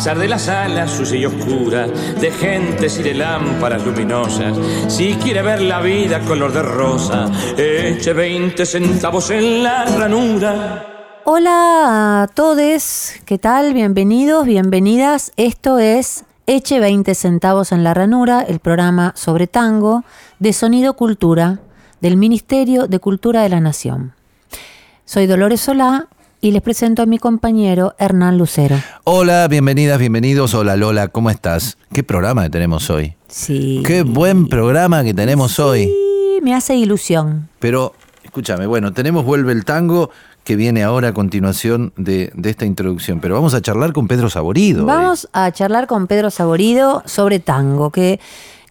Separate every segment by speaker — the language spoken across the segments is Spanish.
Speaker 1: De las alas sucia y oscura, de gentes y de lámparas luminosas, si quiere ver la vida color de rosa, eche 20 centavos en la ranura.
Speaker 2: Hola a todos, ¿qué tal? Bienvenidos, bienvenidas. Esto es Eche 20 centavos en la ranura, el programa sobre tango de Sonido Cultura del Ministerio de Cultura de la Nación. Soy Dolores Solá y les presento a mi compañero Hernán Lucero.
Speaker 3: Hola, bienvenidas, bienvenidos. Hola Lola, ¿cómo estás? ¿Qué programa que tenemos hoy?
Speaker 2: Sí.
Speaker 3: Qué buen programa que tenemos hoy.
Speaker 2: Sí, me hace ilusión.
Speaker 3: Pero, escúchame, bueno, tenemos Vuelve el Tango que viene ahora a continuación de, de esta introducción, pero vamos a charlar con Pedro Saborido. hoy.
Speaker 2: Vamos a charlar con Pedro Saborido sobre tango, que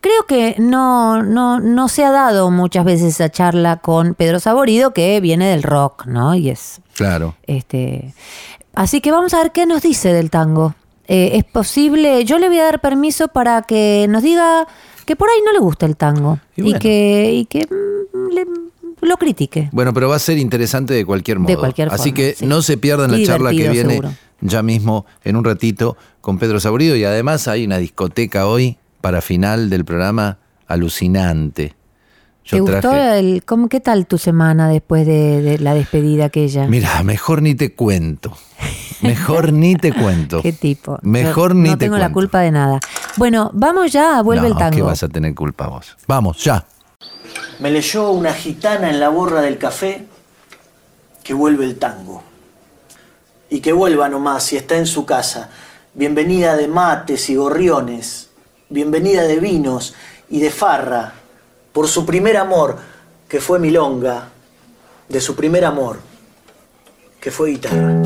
Speaker 2: creo que no, no, no se ha dado muchas veces esa charla con Pedro Saborido, que viene del rock, ¿no? Y es
Speaker 3: Claro.
Speaker 2: este. Así que vamos a ver qué nos dice del tango. Eh, es posible, yo le voy a dar permiso para que nos diga que por ahí no le gusta el tango
Speaker 3: Y
Speaker 2: que, y que mm, le- lo critique.
Speaker 3: Bueno, pero va a ser interesante de cualquier modo.
Speaker 2: cualquier
Speaker 3: Así
Speaker 2: forma,
Speaker 3: que
Speaker 2: sí.
Speaker 3: no se pierdan la charla que viene
Speaker 2: seguro.
Speaker 3: ya mismo en un ratito con Pedro Saborido y además hay una discoteca hoy para final del programa alucinante.
Speaker 2: ¿Te gustó el, cómo, qué tal tu semana después de, de la despedida aquella?
Speaker 3: Mira, mejor ni te cuento. Mejor ni te cuento.
Speaker 2: ¿Qué tipo?
Speaker 3: Mejor
Speaker 2: no,
Speaker 3: ni
Speaker 2: no
Speaker 3: te
Speaker 2: tengo
Speaker 3: cuento.
Speaker 2: la culpa de nada. Bueno, vamos ya, vuelve
Speaker 3: no,
Speaker 2: el tango.
Speaker 3: que vas a tener culpa vos. Vamos, ya.
Speaker 4: Me leyó una gitana en la borra del café que vuelve el tango. Y que vuelva nomás si está en su casa. Bienvenida de mates y gorriones. Bienvenida de vinos y de farra. Por su primer amor, que fue milonga. De su primer amor, que fue guitarra.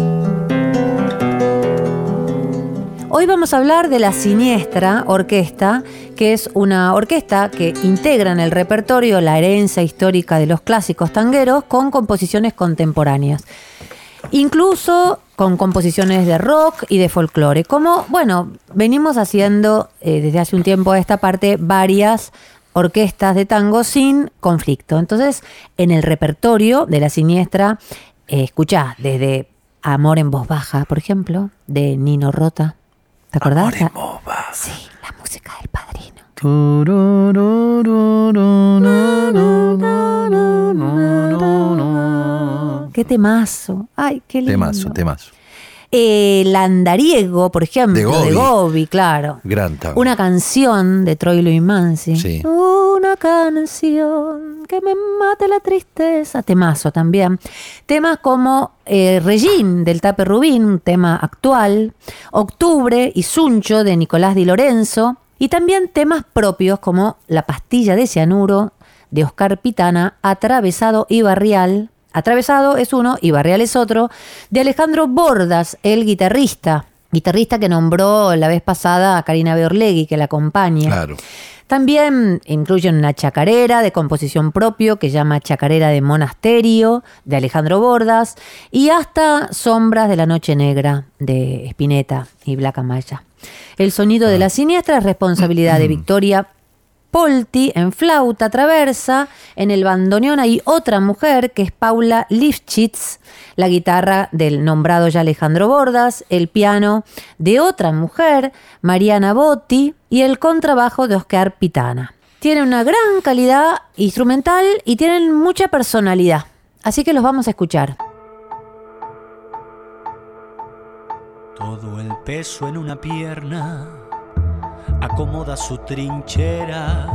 Speaker 2: Hoy vamos a hablar de la Siniestra Orquesta, que es una orquesta que integra en el repertorio la herencia histórica de los clásicos tangueros con composiciones contemporáneas. Incluso con composiciones de rock y de folclore. Como, bueno, venimos haciendo eh, desde hace un tiempo a esta parte varias orquestas de tango sin conflicto. Entonces, en el repertorio de la Siniestra, eh, escuchá desde Amor en voz baja, por ejemplo, de Nino Rota. ¿Te acordás? La- Sí, la música del padrino. Qué temazo. Ay, qué lindo.
Speaker 3: Temazo, temazo.
Speaker 2: El andariego, por ejemplo,
Speaker 3: De Gobi.
Speaker 2: de Gobi, claro.
Speaker 3: Gran tango.
Speaker 2: Una canción de Troilo y Mansi.
Speaker 3: Sí.
Speaker 2: Una canción que me mate la tristeza. Temazo también. Temas como eh, Regín del Tape Rubín, un tema actual. Octubre y Suncho de Nicolás Di Lorenzo. Y también temas propios como La pastilla de cianuro de Oscar Pitana, Atravesado y Barrial. Atravesado es uno y Barrial es otro, de Alejandro Bordas, el guitarrista. Guitarrista que nombró la vez pasada a Karina Beorlegui, que la acompaña.
Speaker 3: Claro.
Speaker 2: También incluyen una chacarera de composición propio que llama Chacarera de Monasterio, de Alejandro Bordas, y hasta Sombras de la Noche Negra, de Spinetta y Black Maya. El sonido de la siniestra es responsabilidad de Victoria Polti en flauta traversa, en el bandoneón hay otra mujer que es Paula Lifchitz, la guitarra del nombrado ya Alejandro Bordas, el piano de otra mujer, Mariana Botti, y el contrabajo de Oscar Pitana. Tienen una gran calidad instrumental y tienen mucha personalidad, así que los vamos a escuchar.
Speaker 5: Todo el peso en una pierna acomoda su trinchera.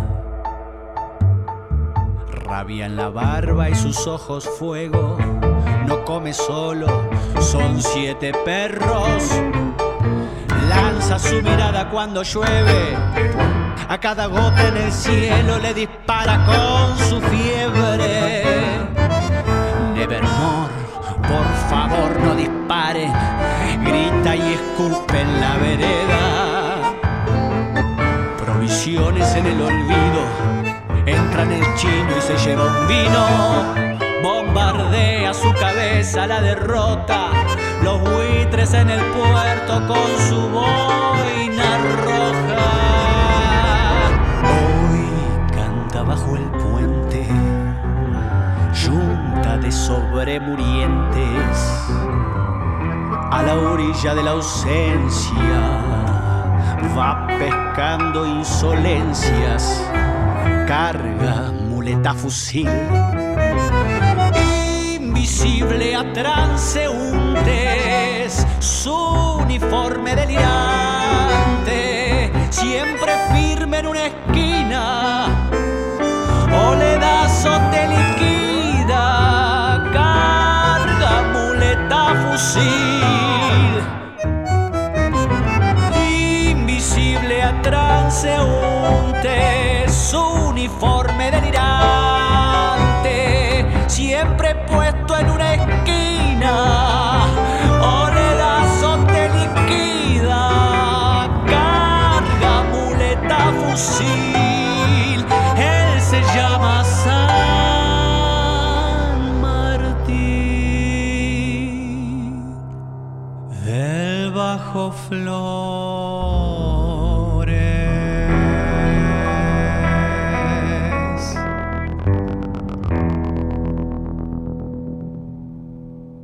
Speaker 5: rabia en la barba y sus ojos fuego. No come solo, son siete perros. Lanza su mirada cuando llueve. A cada gota en el cielo le dispara con su fiebre. Nevermore, por favor no dispare. Grita y escupe en la vereda. En el olvido. Entra en el chino y se lleva un vino. Bombardea su cabeza la derrota. Los buitres en el puerto con su boina roja. Hoy canta bajo el puente. Junta de sobremurientes. A la orilla de la ausencia. Va pescando insolencias. Carga muleta fusil invisible a transeúntes, su uniforme delirante, siempre firme en una esquina, o te liquida, carga muleta fusil. Transeúntes, su uniforme delirante, siempre puesto en una esquina. O le das o te liquida, carga muleta fusil. Él se llama San Martín del Bajo Flores.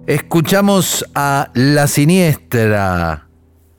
Speaker 3: Escuchamos a La Siniestra,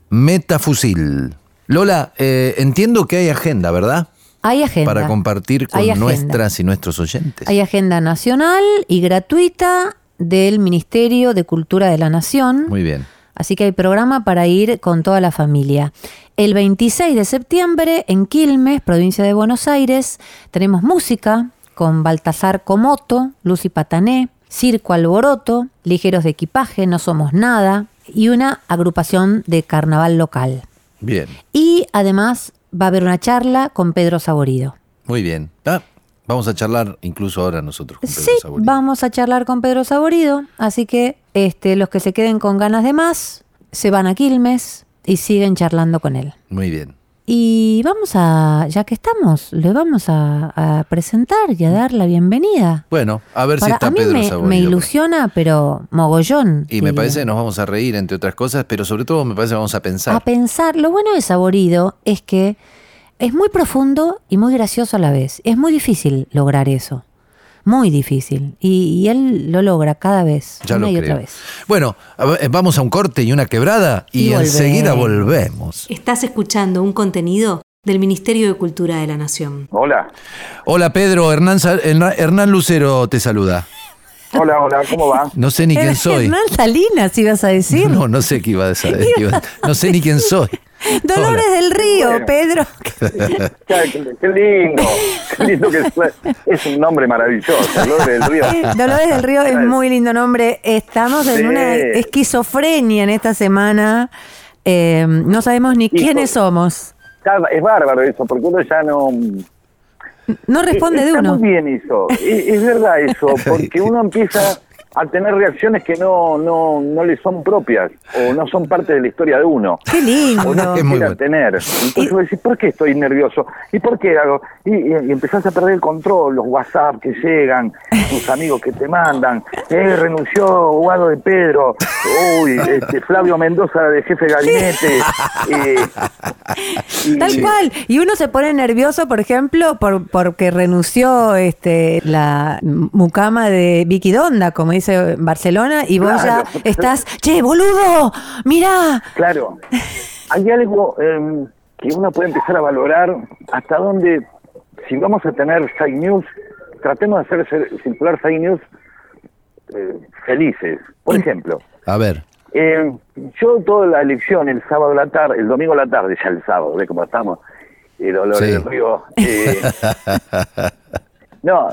Speaker 3: Metafusil. Lola, eh, entiendo que hay agenda, ¿verdad?
Speaker 2: Hay agenda.
Speaker 3: Para compartir con nuestras y nuestros oyentes.
Speaker 2: Hay agenda nacional y gratuita del Ministerio de Cultura de la Nación.
Speaker 3: Muy bien.
Speaker 2: Así que hay programa para ir con toda la familia. El 26 de septiembre en Quilmes, provincia de Buenos Aires, tenemos música con Baltasar Comoto, Lucy Patané, Circo Alboroto, Ligeros de Equipaje, No Somos Nada y una agrupación de carnaval local.
Speaker 3: Bien,
Speaker 2: Y además va a haber una charla con Pedro Saborido.
Speaker 3: muy bien. Ah, vamos a charlar incluso ahora nosotros con Pedro
Speaker 2: Sí,
Speaker 3: Saborido.
Speaker 2: vamos a charlar con Pedro Saborido, así que este, los que se queden con ganas de más se van a Quilmes y siguen charlando con él.
Speaker 3: Muy bien.
Speaker 2: Y vamos a, ya que estamos, le vamos a, a presentar y a dar la bienvenida.
Speaker 3: Bueno, a ver si está
Speaker 2: a mí
Speaker 3: Pedro
Speaker 2: me,
Speaker 3: Saborido.
Speaker 2: me ilusiona, pero mogollón.
Speaker 3: Y me
Speaker 2: diría.
Speaker 3: parece que nos vamos a reír, entre otras cosas, pero sobre todo me parece que vamos a pensar.
Speaker 2: A pensar, lo bueno de Saborido es que es muy profundo y muy gracioso a la vez. Es muy difícil lograr eso. Muy difícil. Y, y él lo logra cada vez.
Speaker 3: Ya
Speaker 2: una
Speaker 3: lo
Speaker 2: y
Speaker 3: creo.
Speaker 2: otra vez.
Speaker 3: Bueno, ver, vamos a un corte y una quebrada y,
Speaker 2: Y
Speaker 3: enseguida
Speaker 2: volvemos.
Speaker 6: Estás escuchando un contenido del Ministerio de Cultura de la Nación.
Speaker 7: Hola,
Speaker 3: Hola Pedro, Hernán, Hernán Lucero te saluda.
Speaker 7: hola, hola, ¿cómo va?
Speaker 3: No sé ni quién soy.
Speaker 2: Hernán Salinas, ibas a decir.
Speaker 3: No, no sé qué iba a decir. No sé ni quién soy.
Speaker 2: Dolores
Speaker 3: Hola.
Speaker 2: del Río,
Speaker 7: Bueno.
Speaker 2: Pedro.
Speaker 7: Qué, qué lindo, qué lindo que. Es un nombre maravilloso, Dolores del Río.
Speaker 2: Dolores del Río es muy lindo nombre. Estamos en
Speaker 7: Sí.
Speaker 2: una esquizofrenia en esta semana. Eh, no sabemos ni
Speaker 7: Hijo.
Speaker 2: quiénes somos.
Speaker 7: Está- Es bárbaro eso, porque uno ya no...
Speaker 2: No responde de
Speaker 7: Está
Speaker 2: uno.
Speaker 7: muy bien eso, es, es verdad eso, porque uno empieza a tener reacciones que no, no, no le son propias o no son parte de la historia de uno.
Speaker 2: Qué lindo.
Speaker 7: O no
Speaker 3: Es muy bueno.
Speaker 7: tener. Entonces vos decís, ¿por qué estoy nervioso? ¿Y por qué hago? Y, y- y empezás a perder el control, los WhatsApp que llegan, tus amigos que te mandan. Eh, renunció Guado de Pedro. Uy, este, Flavio Mendoza de jefe de gabinete. Eh, y-
Speaker 2: Tal cual. Y uno se pone nervioso, por ejemplo, por, porque renunció este, la mucama de Vicky Donda, como dice Barcelona, y vos
Speaker 7: Claro.
Speaker 2: ya estás, che, boludo, mirá.
Speaker 7: Claro, hay algo eh, que uno puede empezar a valorar hasta dónde, si vamos a tener fake news, tratemos de hacer cir- circular fake news eh, felices. Por ejemplo,
Speaker 3: A ver.
Speaker 7: eh, yo toda la elección, el sábado a la tarde, el domingo a la tarde, ya el sábado, ve cómo estamos, el olor
Speaker 3: Sí.
Speaker 7: del río. eh, no,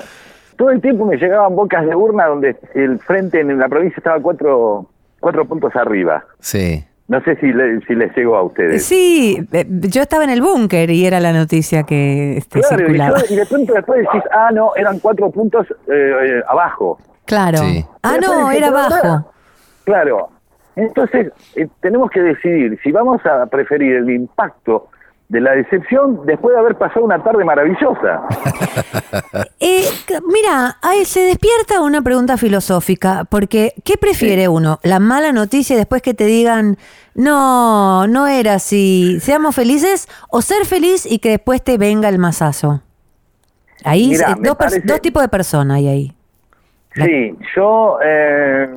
Speaker 7: todo el tiempo me llegaban bocas de urna donde el frente en la provincia estaba cuatro, cuatro puntos arriba.
Speaker 3: Sí.
Speaker 7: No sé si, le- si les llegó a ustedes.
Speaker 2: Sí, eh, yo estaba en el búnker y era la noticia que este,
Speaker 7: Claro, y,
Speaker 2: circulaba.
Speaker 7: yo- y de pronto después decís, ah, no, eran cuatro puntos eh, eh, abajo.
Speaker 2: Claro.
Speaker 3: Sí.
Speaker 2: Ah, no,
Speaker 7: decís,
Speaker 2: era
Speaker 7: pero pará.
Speaker 2: bajo.
Speaker 7: Claro. Entonces, eh, tenemos que decidir si vamos a preferir el impacto de la decepción después de haber pasado una tarde maravillosa.
Speaker 2: Eh, mira, ahí se despierta una pregunta filosófica, porque ¿qué prefiere uno? ¿La mala noticia y después que te digan, no, no era así, seamos felices? ¿O ser feliz y que después te venga el masazo? Ahí, eh, dos, pers-
Speaker 7: parece-
Speaker 2: dos tipos de personas hay ahí.
Speaker 7: Sí, yo eh,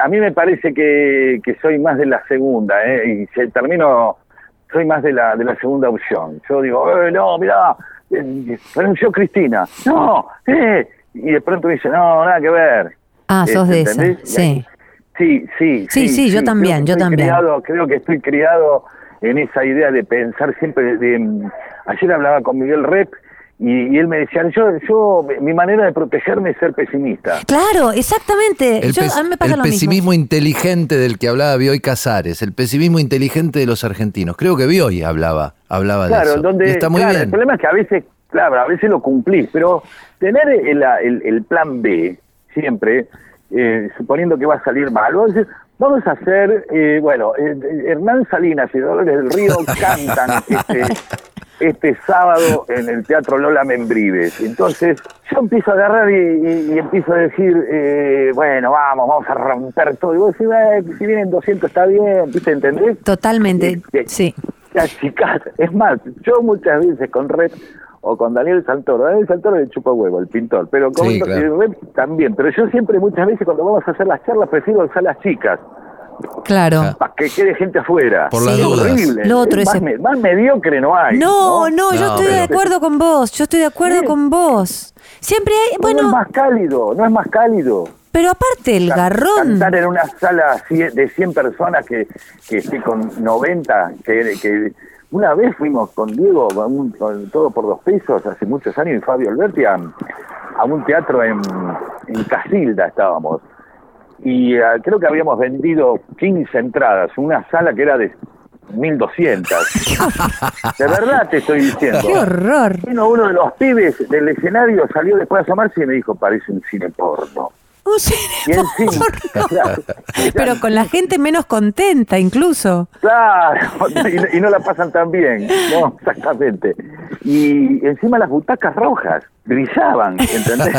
Speaker 7: a mí me parece que, que soy más de la segunda, ¿eh? y se termino, soy más de la de la segunda opción. Yo digo, eh, no, mirá, eh, renunció Cristina, no, eh, y de pronto dice, no, nada que ver.
Speaker 2: Ah, sos de esa, sí.
Speaker 7: ahí- Sí, sí,
Speaker 2: Sí, sí, yo también, yo también.
Speaker 7: criado- creo que estoy criado en esa idea de pensar siempre de, mm, ayer hablaba con Miguel Rep y, y él me decía, yo, yo, mi manera de protegerme es ser pesimista.
Speaker 2: Claro, exactamente.
Speaker 3: El,
Speaker 2: Yo-
Speaker 3: pes-
Speaker 2: a mí me pasa
Speaker 3: el
Speaker 2: lo
Speaker 3: pesimismo
Speaker 2: mismo.
Speaker 3: inteligente del que hablaba Bioy Casares, el pesimismo inteligente de los argentinos. Creo que Bioy hablaba, hablaba de
Speaker 7: Claro,
Speaker 3: eso.
Speaker 7: donde
Speaker 3: Y está muy
Speaker 7: claro, el problema es que a veces, claro, a veces lo cumplís, pero tener el, el- el plan B siempre, eh, suponiendo que va a salir mal, vos decís, vamos a hacer, eh, bueno, eh, eh, Hernán Salinas y Dolores del Río cantan este, este sábado en el Teatro Lola Membrives. Entonces yo empiezo a agarrar y, y- y empiezo a decir, eh, bueno, vamos, vamos a romper todo. Y vos decís, "Eh, si vienen 200 está bien, ¿viste? ¿entendés?
Speaker 2: Totalmente,
Speaker 7: Eh,
Speaker 2: sí.
Speaker 7: te achicás. Es más, yo muchas veces con Red o con Daniel Santoro, Daniel Santoro le chupa huevo, el pintor, pero con
Speaker 3: Sí, claro.
Speaker 7: También. Pero yo siempre, muchas veces, cuando vamos a hacer las charlas, prefiero usar las chicas,
Speaker 2: Claro.
Speaker 7: Para que quede gente afuera.
Speaker 3: Por dudas.
Speaker 7: horrible.
Speaker 2: Lo otro
Speaker 7: más,
Speaker 2: es-
Speaker 7: me- más mediocre no hay.
Speaker 2: No, no, yo
Speaker 3: No,
Speaker 2: estoy de acuerdo con vos. Yo estoy de acuerdo
Speaker 7: Sí.
Speaker 2: con vos. Siempre hay,
Speaker 7: No es
Speaker 2: bueno,
Speaker 7: más cálido, no es más cálido.
Speaker 2: pero aparte el garrón.
Speaker 7: Cantar en una sala de 100 personas que, que esté con 90, que, que una vez fuimos con Diego, con, un- con todo por dos pesos, hace muchos años, y Fabio Alberti, a, a un teatro en, en Casilda estábamos. Y ah, creo que habíamos vendido 15 entradas, una sala que era de 1200. De verdad te estoy diciendo.
Speaker 2: Qué horror.
Speaker 7: Uno de los pibes del escenario, salió después de asomarse y me dijo, parece un cine porno.
Speaker 2: Un cine
Speaker 7: claro,
Speaker 2: Pero con la gente menos contenta incluso.
Speaker 7: Claro, y, y no la pasan tan bien, no, exactamente. Y encima las butacas rojas brillaban, ¿entendés?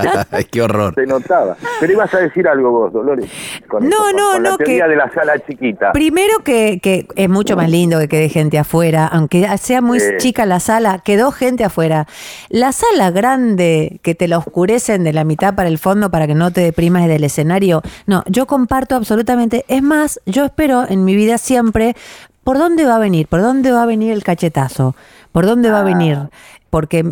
Speaker 3: Qué horror.
Speaker 7: Se notaba. Pero ibas a decir algo vos, Dolores. Con
Speaker 2: No,
Speaker 7: con-
Speaker 2: no,
Speaker 7: la
Speaker 2: no,
Speaker 7: teoría
Speaker 2: que-
Speaker 7: de la sala chiquita.
Speaker 2: Primero que, que es mucho más lindo que quede gente afuera, aunque sea muy chica la sala, quedó gente afuera. La sala grande que te la oscurecen de la mitad para el fondo para que no te deprimas del escenario, no, yo comparto absolutamente. Es más, yo espero en mi vida siempre por dónde va a venir, por dónde va a venir el cachetazo, por dónde va a venir, porque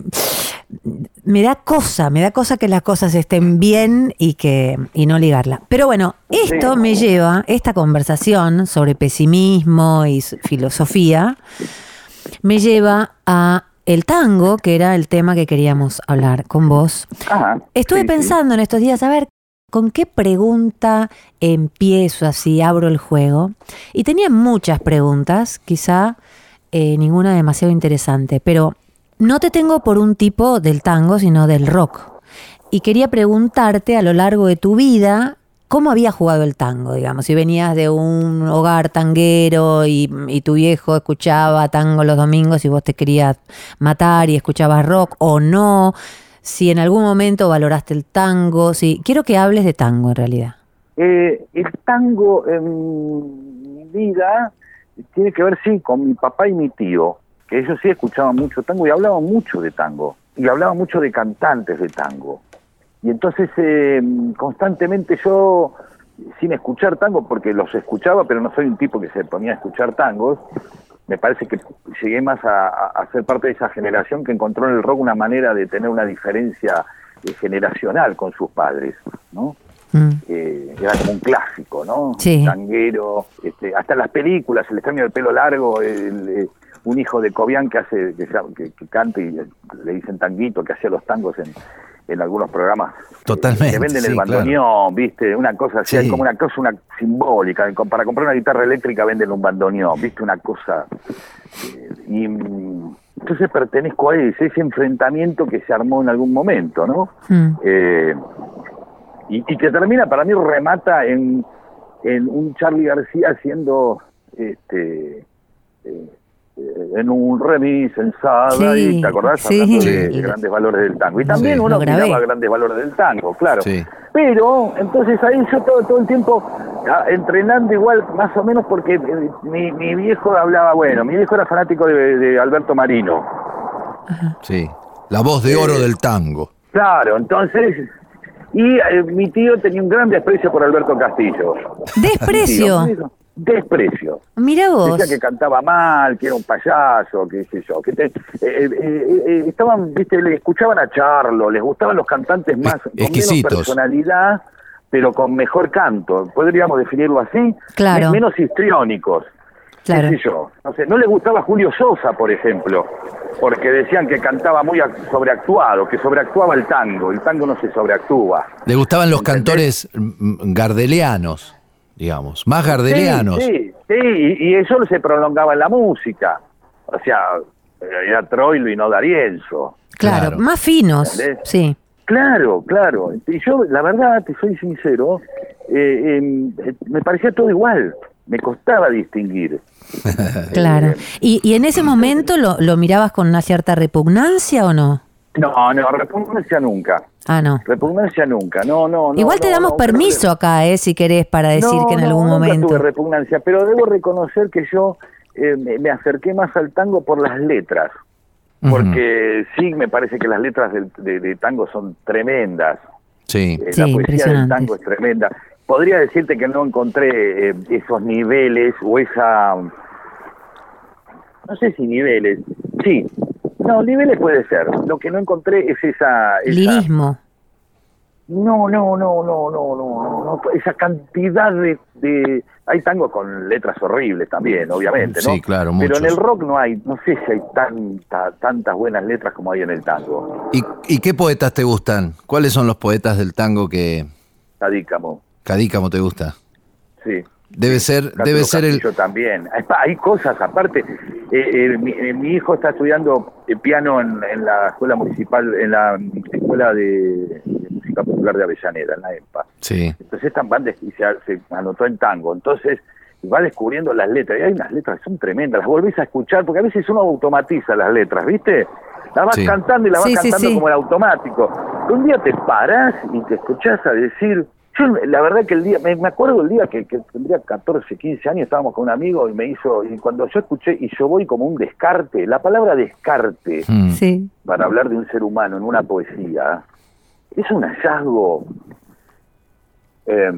Speaker 2: me da cosa, me da cosa que las cosas estén bien y que y no ligarla. Pero bueno, esto me lleva, esta conversación sobre pesimismo y filosofía, me lleva a el tango, que era el tema que queríamos hablar con vos.
Speaker 7: Ajá,
Speaker 2: Estuve
Speaker 7: sí, sí.
Speaker 2: pensando en estos días, a ver, ¿con qué pregunta empiezo así, abro el juego? Y tenía muchas preguntas, quizá eh, ninguna demasiado interesante, pero no te tengo por un tipo del tango, sino del rock. Y quería preguntarte a lo largo de tu vida, ¿cómo había jugado el tango? Digamos, si venías de un hogar tanguero y, y tu viejo escuchaba tango los domingos y vos te querías matar y escuchabas rock o no, si en algún momento valoraste el tango, si quiero que hables de tango en realidad.
Speaker 7: Eh, el tango en mi vida tiene que ver, sí, con mi papá y mi tío, que ellos sí escuchaban mucho tango y hablaban mucho de tango, y hablaban mucho de cantantes de tango. Y entonces eh, constantemente yo, sin escuchar tango, porque los escuchaba, pero no soy un tipo que se ponía a escuchar tangos, me parece que llegué más a, a- ser parte de esa generación que encontró en el rock una manera de tener una diferencia eh, generacional con sus padres, ¿no?
Speaker 2: Mm.
Speaker 7: eh, era como un clásico, ¿no?
Speaker 2: Sí.
Speaker 7: Tanguero, este, hasta las películas, el extraño del pelo largo, el, un hijo de Cobian que hace, que, que- que canta y le dicen tanguito, que hacía los tangos en, en algunos programas.
Speaker 3: Totalmente,
Speaker 7: Que venden
Speaker 3: sí,
Speaker 7: el
Speaker 3: claro.
Speaker 7: bandoneón, ¿viste? Una cosa así,
Speaker 3: Sí.
Speaker 7: hay como una cosa una simbólica. Para comprar una guitarra eléctrica venden un bandoneón, ¿viste? Una cosa. eh, y entonces pertenezco a ese, ese enfrentamiento que se armó en algún momento, ¿no?
Speaker 2: Mm.
Speaker 7: Eh, y, y que termina, para mí, remata en, en un Charlie García haciendo este eh, en un remis en Sadaic,
Speaker 2: Sí,
Speaker 7: ¿te acordás?
Speaker 2: sí.
Speaker 7: Hablando de,
Speaker 2: Sí.
Speaker 7: de grandes valores del tango. Y también
Speaker 3: Sí.
Speaker 7: uno miraba grandes valores del tango, claro.
Speaker 3: Sí.
Speaker 7: Pero, entonces ahí yo todo, todo el tiempo entrenando igual, más o menos, porque eh, mi, mi viejo hablaba, bueno, mi viejo era fanático de, de Alberto Marino.
Speaker 3: Sí. La voz de oro del tango.
Speaker 7: Claro, entonces... Y eh, mi tío tenía un gran desprecio por Alberto Castillo.
Speaker 2: Desprecio.
Speaker 7: Desprecio.
Speaker 2: Mira vos.
Speaker 7: Decía que cantaba mal, que era un payaso, qué sé yo. Que te- eh, eh, eh, estaban, viste, le escuchaban a Charlo, les gustaban los cantantes más con menos
Speaker 3: exquisitos.
Speaker 7: personalidad, pero con mejor canto. Podríamos definirlo así.
Speaker 2: Claro.
Speaker 7: Me- Menos histriónicos.
Speaker 2: Claro.
Speaker 7: qué sé yo. No sé, no le gustaba Julio Sosa, por ejemplo, porque decían que cantaba muy ac- sobreactuado, que sobreactuaba el tango. El tango no se sobreactúa.
Speaker 3: Le gustaban los
Speaker 7: ¿Entendés?
Speaker 3: cantores mm, gardelianos, digamos, más gardelianos.
Speaker 7: Sí, sí, sí, y, y eso se prolongaba en la música. O sea, era Troilo y no D'Arienzo.
Speaker 2: Claro,
Speaker 3: Claro.
Speaker 2: más finos.
Speaker 7: ¿Entendés?
Speaker 2: Sí.
Speaker 7: Claro, claro. Y yo, la verdad, te soy sincero, eh, em, eh, me parecía todo igual. Me costaba distinguir.
Speaker 2: Claro. ¿Y, y en ese momento lo, lo mirabas con una cierta repugnancia o no?
Speaker 7: No, no, repugnancia nunca.
Speaker 2: Ah, no.
Speaker 7: Repugnancia nunca. No, no, no.
Speaker 2: Igual te
Speaker 7: no,
Speaker 2: damos
Speaker 7: no,
Speaker 2: permiso acá, eh, si querés, para decir
Speaker 7: No,
Speaker 2: que en
Speaker 7: no,
Speaker 2: algún
Speaker 7: nunca
Speaker 2: momento.
Speaker 7: tuve repugnancia, pero debo reconocer que yo eh, me, me acerqué más al tango por las letras. Porque sí, me parece que las letras del- de, de tango son tremendas.
Speaker 3: Sí.
Speaker 7: Eh,
Speaker 2: Sí,
Speaker 7: la poesía del tango es tremenda. Podría decirte que no encontré eh, esos niveles o esa... No sé si niveles. Sí. No, niveles puede ser. Lo que no encontré es esa... esa...
Speaker 2: Lirismo.
Speaker 7: No, no, no, no, no, no, no, esa cantidad de. Hay tangos con letras horribles también, obviamente, ¿no?
Speaker 3: Sí, claro, muchos.
Speaker 7: Pero en el rock no hay, no sé si hay tanta, tantas buenas letras como hay en el tango.
Speaker 3: ¿Y, ¿Y, qué poetas te gustan? ¿Cuáles son los poetas del tango que...?
Speaker 7: Cadícamo.
Speaker 3: Cadícamo te gusta.
Speaker 7: Sí,
Speaker 3: Debe ser,
Speaker 7: Cátulo
Speaker 3: debe ser el.
Speaker 7: También. Hay, pa- hay cosas aparte. Eh, eh, mi, eh, mi hijo está estudiando piano en, en la escuela municipal, en la escuela de, de música popular de Avellaneda, en la EMPA.
Speaker 3: Sí.
Speaker 7: Entonces están van y se, se anotó en tango. Entonces va descubriendo las letras. Y hay unas letras que son tremendas. Las volvés a escuchar porque a veces uno automatiza las letras, ¿viste? Las vas
Speaker 3: Sí.
Speaker 7: cantando y las vas
Speaker 2: Sí, sí,
Speaker 7: cantando
Speaker 2: sí.
Speaker 7: como el automático. Un día te parás y te escuchás a decir. Yo, la verdad que el día, me, me acuerdo el día que, que tendría 14, 15 años, estábamos con un amigo y me hizo, y cuando yo escuché, y yo voy como un descarte, la palabra descarte,
Speaker 3: Mm.
Speaker 2: Sí.
Speaker 7: para hablar de un ser humano en una poesía es un hallazgo eh,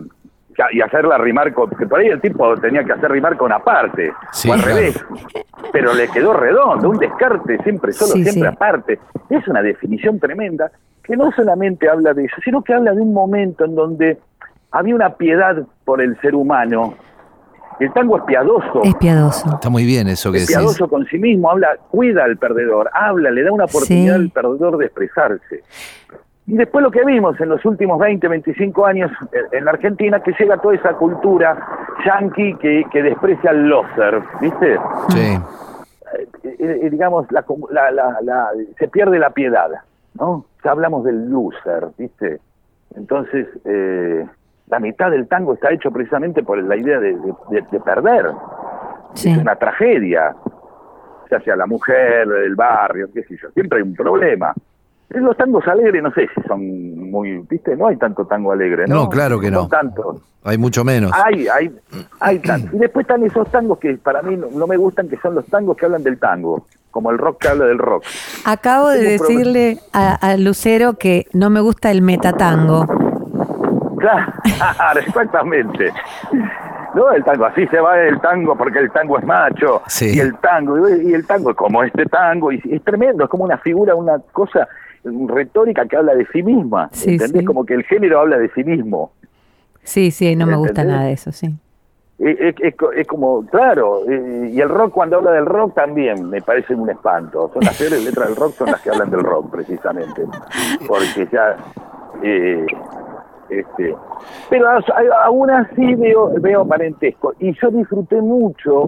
Speaker 7: y hacerla rimar con que por ahí el tipo tenía que hacer rimar con aparte
Speaker 3: Sí,
Speaker 7: o al
Speaker 3: claro.
Speaker 7: revés pero le quedó redondo un descarte siempre solo
Speaker 2: Sí,
Speaker 7: siempre
Speaker 2: sí.
Speaker 7: aparte es una definición tremenda que no solamente habla de eso sino que habla de un momento en donde había una piedad por el ser humano el tango es piadoso
Speaker 2: Es piadoso.
Speaker 3: Está muy bien eso que
Speaker 7: es
Speaker 3: decís.
Speaker 7: piadoso con sí mismo, habla, cuida al perdedor, habla, le da una oportunidad
Speaker 2: Sí.
Speaker 7: al perdedor de expresarse. Y después lo que vimos en los últimos 20, 25 años en- la Argentina, que llega toda esa cultura yanqui que, que desprecia al loser, ¿viste?
Speaker 3: Sí.
Speaker 7: Eh, eh, eh, digamos, la- la- la- se pierde la piedad, ¿no? Ya hablamos del loser, ¿viste? Entonces, eh, la mitad del tango está hecho precisamente por la idea de, de- de- de perder
Speaker 2: Sí.
Speaker 7: es una tragedia, ya sea la mujer, el barrio, qué sé yo, siempre hay un problema. En Los tangos alegres no sé si son muy, viste, no hay tanto tango alegre, ¿no?
Speaker 3: No, claro que no.
Speaker 7: tanto.
Speaker 3: Hay mucho menos.
Speaker 7: Hay, hay, hay tanto. Y después están esos tangos que para mí no, no me gustan, que son los tangos que hablan del tango, como el rock que habla del rock.
Speaker 2: Acabo de decirle a, a Lucero que no me gusta el metatango.
Speaker 7: Claro, exactamente. No, el tango, así se va el tango porque el tango es macho.
Speaker 3: Sí.
Speaker 7: Y el tango, y el tango es como este tango, y es tremendo, es como una figura, una cosa retórica que habla de sí misma.
Speaker 2: Sí,
Speaker 7: ¿Entendés?
Speaker 2: sí.
Speaker 7: Como que el género habla de sí mismo.
Speaker 2: Sí, sí, no me gusta nada de eso, sí.
Speaker 7: Es, es- es co- es como, claro, eh, y el rock cuando habla del rock también me parece un espanto. Son las peores letras del rock, son las que hablan del rock, precisamente. Porque ya... eh, este, pero aún así veo, veo parentesco. Y yo disfruté mucho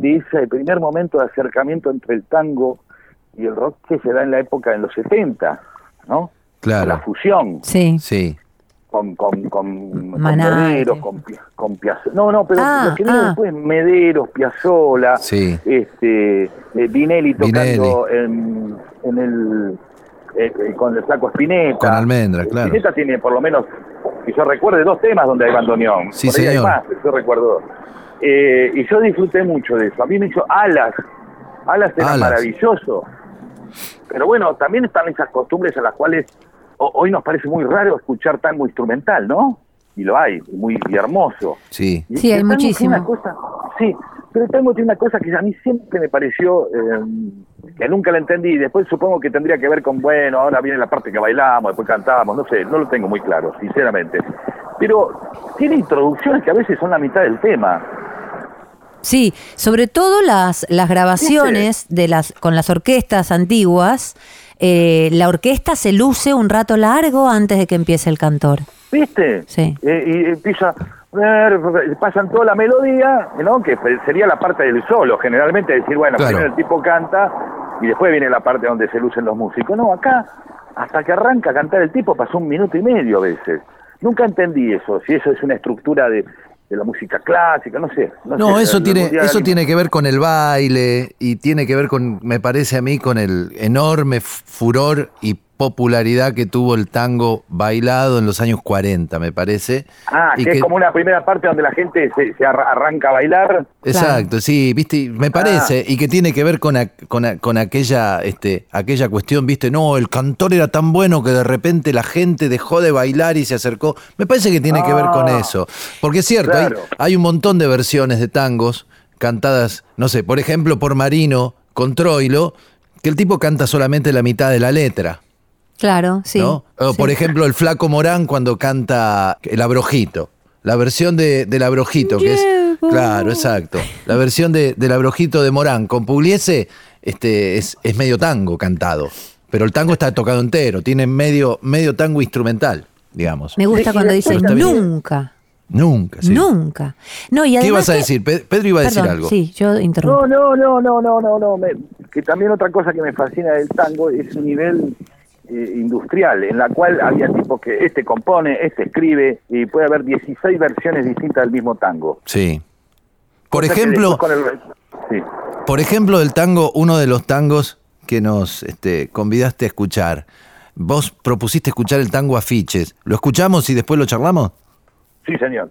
Speaker 7: de ese primer momento de acercamiento entre el tango y el rock que se da en la época de los 70, ¿no?
Speaker 3: Claro.
Speaker 7: La fusión
Speaker 2: Sí.
Speaker 3: Sí.
Speaker 7: Con con con. Mederos, con, con. No, no, pero
Speaker 2: Ah,
Speaker 7: lo que vino
Speaker 2: ah.
Speaker 7: después Mederos, Piazzolla,
Speaker 3: Sí.
Speaker 7: este eh, Vinelli
Speaker 3: Vinelli.
Speaker 7: tocando en, en el eh, eh, con el flaco Spinetta.
Speaker 3: Con Almendra, claro.
Speaker 7: Spinetta tiene por lo menos que yo recuerde dos temas donde hay bandoneón.
Speaker 3: Sí,
Speaker 7: Por ahí hay
Speaker 3: señor.
Speaker 7: más, yo recuerdo. Eh, y yo disfruté mucho de eso. A mí me hizo Alas. Alas era
Speaker 3: Alas.
Speaker 7: maravilloso. Pero bueno, también están esas costumbres a las cuales hoy nos parece muy raro escuchar tango instrumental, ¿no? Y lo hay, muy y hermoso.
Speaker 3: Sí.
Speaker 7: Y
Speaker 2: Sí, hay muchísimo.
Speaker 7: una cosa- sí, pero el tango tiene una cosa que a mí siempre me pareció eh, que nunca la entendí. y Después supongo que tendría que ver con, bueno, ahora viene la parte que bailamos, después cantamos, no sé, no lo tengo muy claro, sinceramente. Pero tiene introducciones que a veces son la mitad del tema.
Speaker 2: Sí, sobre todo las, las grabaciones de las, con las orquestas antiguas, eh, la orquesta se luce un rato largo antes de que empiece el cantor.
Speaker 7: ¿Viste?
Speaker 2: Sí.
Speaker 7: Eh, y empieza, pasan toda la melodía, ¿no? Que sería la parte del solo, generalmente decir, bueno,
Speaker 3: Claro.
Speaker 7: primero el tipo canta y después viene la parte donde se lucen los músicos. No, acá, hasta que arranca a cantar el tipo, pasó un minuto y medio a veces. Nunca entendí eso, si eso es una estructura de, de la música clásica, no sé.
Speaker 3: No,
Speaker 7: sé,
Speaker 3: eso tiene, eso tiene que ver con el baile y tiene que ver con, me parece a mí, con el enorme furor y popularidad que tuvo el tango bailado en los años 40, me parece.
Speaker 7: Ah,
Speaker 3: Y
Speaker 7: que, es como una primera parte donde la gente se, se arra- arranca a bailar.
Speaker 3: Exacto, sí, viste, me parece, y que tiene que ver con, a- con, a- con aquella, este, aquella cuestión, viste, no, el cantor era tan bueno que de repente la gente dejó de bailar y se acercó. Me parece que tiene que ver con
Speaker 7: Ah,
Speaker 3: eso, porque es cierto, hay- hay, un montón de versiones de tangos cantadas, no sé, por ejemplo, por Marino con Troilo, que el tipo canta solamente la mitad de la letra.
Speaker 2: Claro, sí.
Speaker 3: ¿no? O,
Speaker 2: sí.
Speaker 3: por ejemplo, el Flaco Morán cuando canta El Abrojito. La versión de, del Abrojito, que es. Claro, exacto. La versión de, del Abrojito de Morán con Pugliese este, es, es medio tango cantado. Pero el tango está tocado entero, tiene medio, medio tango instrumental, digamos.
Speaker 2: Me gusta cuando dice nunca,
Speaker 3: Nunca, sí.
Speaker 2: nunca. No, y
Speaker 3: ¿Qué ibas a decir? Pe- Pedro iba a decir algo.
Speaker 2: Sí, yo interrumpo.
Speaker 7: No, no, no, no, no, no, no. me- que también otra cosa que me fascina del tango es su nivel eh, industrial, en la cual había tipos que este compone, este escribe, y puede haber 16 versiones distintas del mismo tango.
Speaker 3: Sí. Por ejemplo,
Speaker 7: el- sí.
Speaker 3: Por ejemplo, el tango, uno de los tangos que nos este, convidaste a escuchar. Vos propusiste escuchar el tango Afiches. ¿Lo escuchamos y después lo charlamos?
Speaker 7: sí, señor.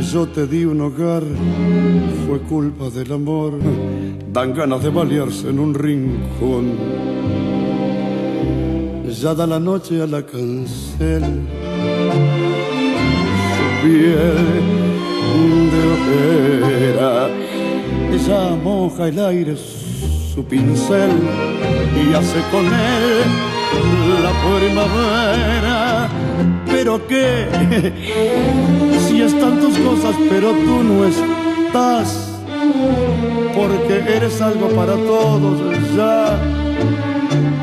Speaker 8: Yo te di un hogar, fue culpa del amor, dan ganas de balearse en un rincón. Ya da la noche a la cancel, su piel de ojera, ya moja el aire su pincel y hace con él la primavera. Pero qué, si están tus cosas, pero tú no estás, porque eres algo para todos ya,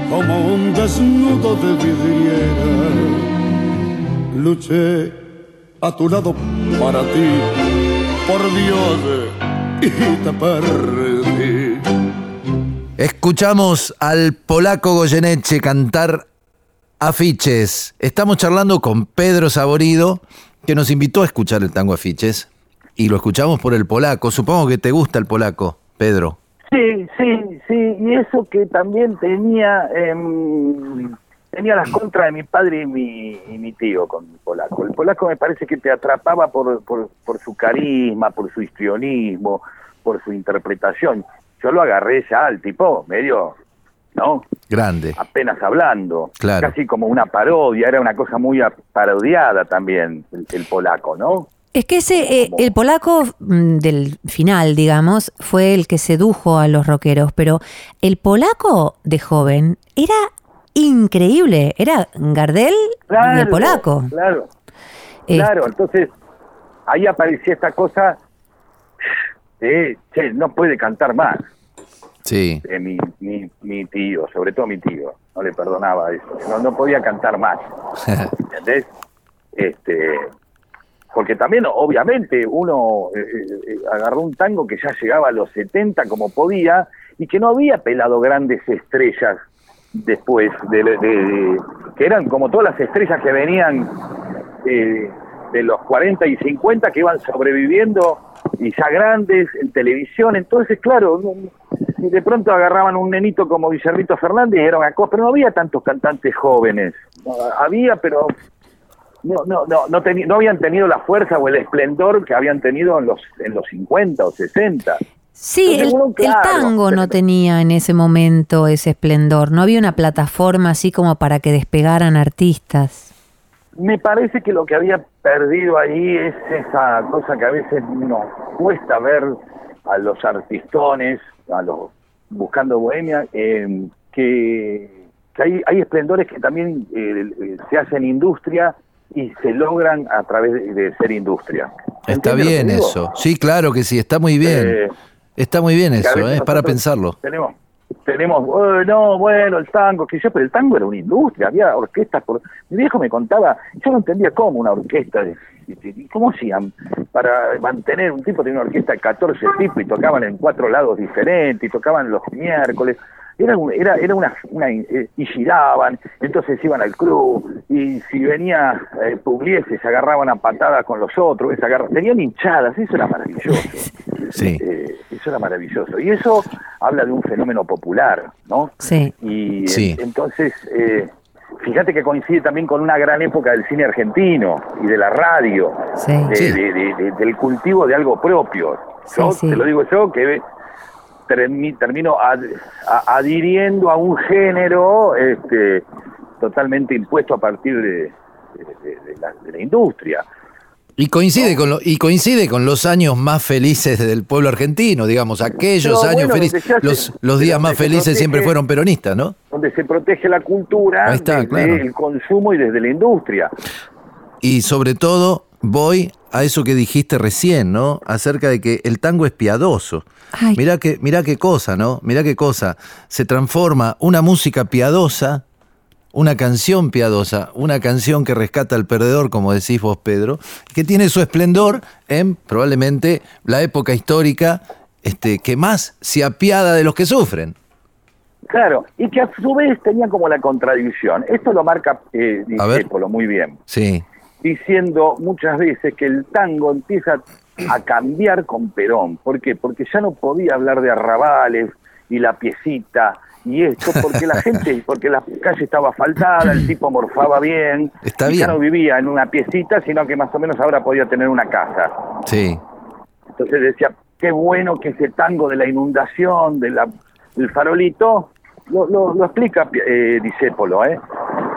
Speaker 8: como un desnudo de vidriera. Luché a tu lado para ti, por Dios, y te perdí.
Speaker 3: Escuchamos al polaco Goyeneche cantar afiches. Estamos charlando con Pedro Saborido, que nos invitó a escuchar el tango afiches. Y lo escuchamos por el polaco. Supongo que te gusta el polaco, Pedro.
Speaker 7: Sí, sí, sí, y eso que también tenía em, tenía las contras de mi padre y mi, y mi tío con el polaco. El polaco me parece que te atrapaba por, por, por su carisma, por su histrionismo, por su interpretación. Yo lo agarré ya al tipo, medio, ¿no?
Speaker 3: Grande.
Speaker 7: Apenas hablando,
Speaker 3: Claro.
Speaker 7: casi como una parodia, era una cosa muy parodiada también el, el polaco, ¿no?
Speaker 2: Es que ese, eh, el polaco mm, del final, digamos, fue el que sedujo a los rockeros, pero el polaco de joven era increíble, era Gardel y el polaco.
Speaker 7: Claro,
Speaker 2: Este,
Speaker 7: claro, entonces ahí aparecía esta cosa, eh, che, no puede cantar más.
Speaker 3: Sí.
Speaker 7: eh, mi, mi, mi tío, sobre todo mi tío, no le perdonaba eso, no, no podía cantar más, ¿entendés? Este, porque también, obviamente, uno eh, eh, agarró un tango que ya llegaba a los 70 como podía y que no había pelado grandes estrellas después, de, de- de- que eran como todas las estrellas que venían eh, de los 40 y 50 que iban sobreviviendo y ya grandes en televisión. Entonces, claro, de pronto agarraban un nenito como Guillermito Fernández y era una cosa, pero no había tantos cantantes jóvenes. No, había, pero no, no, no, no, no habían tenido la fuerza o el esplendor que habían tenido en los, en los 50 o 60.
Speaker 2: Sí, el, tango no tenía en ese momento ese esplendor, no había una plataforma así como para que despegaran artistas.
Speaker 7: Me parece que lo que había perdido ahí es esa cosa que a veces nos cuesta ver a los artistones, a los buscando bohemia, eh, que, que hay, hay esplendores que también eh, se hacen industria y se logran a través de, de ser industria.
Speaker 3: Está
Speaker 7: ¿Entiendes lo que
Speaker 3: bien eso. Sí, claro que sí, está muy bien.
Speaker 7: Eh,
Speaker 3: Está muy bien eso,
Speaker 7: veces
Speaker 3: ¿eh? es para pensarlo.
Speaker 7: Tenemos, tenemos, "Oh, no, bueno, el tango, que yo, pero el tango era una industria, había orquestas por... Mi viejo me contaba, yo no entendía cómo una orquesta, de- de- ¿cómo hacían para mantener, un tipo tenía una orquesta de 14 tipos y tocaban en cuatro lados diferentes, y tocaban los miércoles, era un- era era una, una eh, y giraban entonces iban al club y si venía eh, Pugliese se agarraban a patadas con los otros se agarra- tenían hinchadas eso era maravilloso
Speaker 3: Sí.
Speaker 7: eh, eso era maravilloso. Y eso habla de un fenómeno popular, ¿no?
Speaker 2: Sí.
Speaker 7: Y
Speaker 3: Sí.
Speaker 7: en- entonces, eh, fíjate que coincide también con una gran época del cine argentino y de la radio,
Speaker 2: Sí.
Speaker 7: de-
Speaker 3: Sí.
Speaker 7: de- de- de- del cultivo de algo propio. Yo,
Speaker 2: Sí, sí.
Speaker 7: te lo digo yo, que termino ad- a- adhiriendo a un género este, totalmente impuesto a partir de, de- la, de la industria.
Speaker 3: Y coincide, con lo- y coincide con los años más felices del pueblo argentino, digamos, aquellos
Speaker 7: No,
Speaker 3: años
Speaker 7: bueno,
Speaker 3: felices.
Speaker 7: hace-
Speaker 3: Los, los días más felices
Speaker 7: protege-
Speaker 3: siempre fueron peronistas, ¿no?
Speaker 7: donde se protege la cultura
Speaker 3: está,
Speaker 7: desde
Speaker 3: claro.
Speaker 7: el consumo y desde la industria.
Speaker 3: Y sobre todo voy a eso que dijiste recién, ¿no? Acerca de que el tango es piadoso.
Speaker 2: Ay.
Speaker 3: Mirá, que, mirá qué cosa, ¿no? Mirá qué cosa. Se transforma una música piadosa, una canción piadosa, una canción que rescata al perdedor, como decís vos, Pedro, que tiene su esplendor en probablemente la época histórica este, que más se apiada de los que sufren.
Speaker 7: Claro, y que a su vez tenía como la contradicción. Esto lo marca eh. Discépolo muy bien,
Speaker 3: Sí,
Speaker 7: diciendo muchas veces que el tango empieza a cambiar con Perón. ¿Por qué? Porque ya no podía hablar de arrabales y la piecita y esto, porque la gente, porque la calle estaba asfaltada, el tipo morfaba bien,
Speaker 3: Está
Speaker 7: y ya
Speaker 3: bien.
Speaker 7: no vivía en una piecita, sino que más o menos ahora podía tener una casa.
Speaker 3: sí,
Speaker 7: Entonces decía, qué bueno que ese tango de la inundación, de la, del farolito, lo, lo, lo explica eh, Discépolo, ¿eh?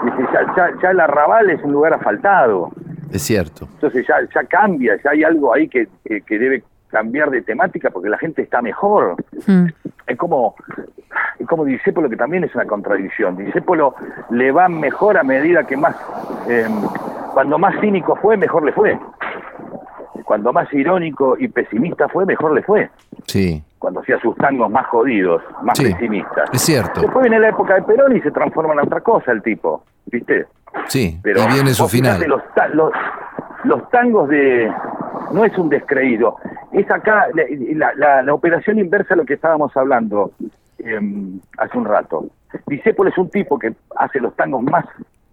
Speaker 7: Dice, ya, ya, ya el arrabal es un lugar asfaltado,
Speaker 3: es cierto.
Speaker 7: entonces ya, ya cambia, ya hay algo ahí que, que, que debe cambiar de temática porque la gente está mejor.
Speaker 2: Mm.
Speaker 7: Es como, es como Discépolo que también es una contradicción. Discépolo le va mejor a medida que más, eh, cuando más cínico fue, mejor le fue. Cuando más irónico y pesimista fue, mejor le fue.
Speaker 3: Sí,
Speaker 7: Cuando hacía sus tangos más jodidos, más
Speaker 3: Sí,
Speaker 7: pesimistas.
Speaker 3: es cierto.
Speaker 7: Después viene la época de Perón y se transforma en otra cosa el tipo, ¿viste?
Speaker 3: sí.
Speaker 7: Pero
Speaker 3: y viene su final.
Speaker 7: Los, ta- los, los tangos de... No es un descreído. Es acá la, la- la- la operación inversa a lo que estábamos hablando em, hace un rato. Discépolo es un tipo que hace los tangos más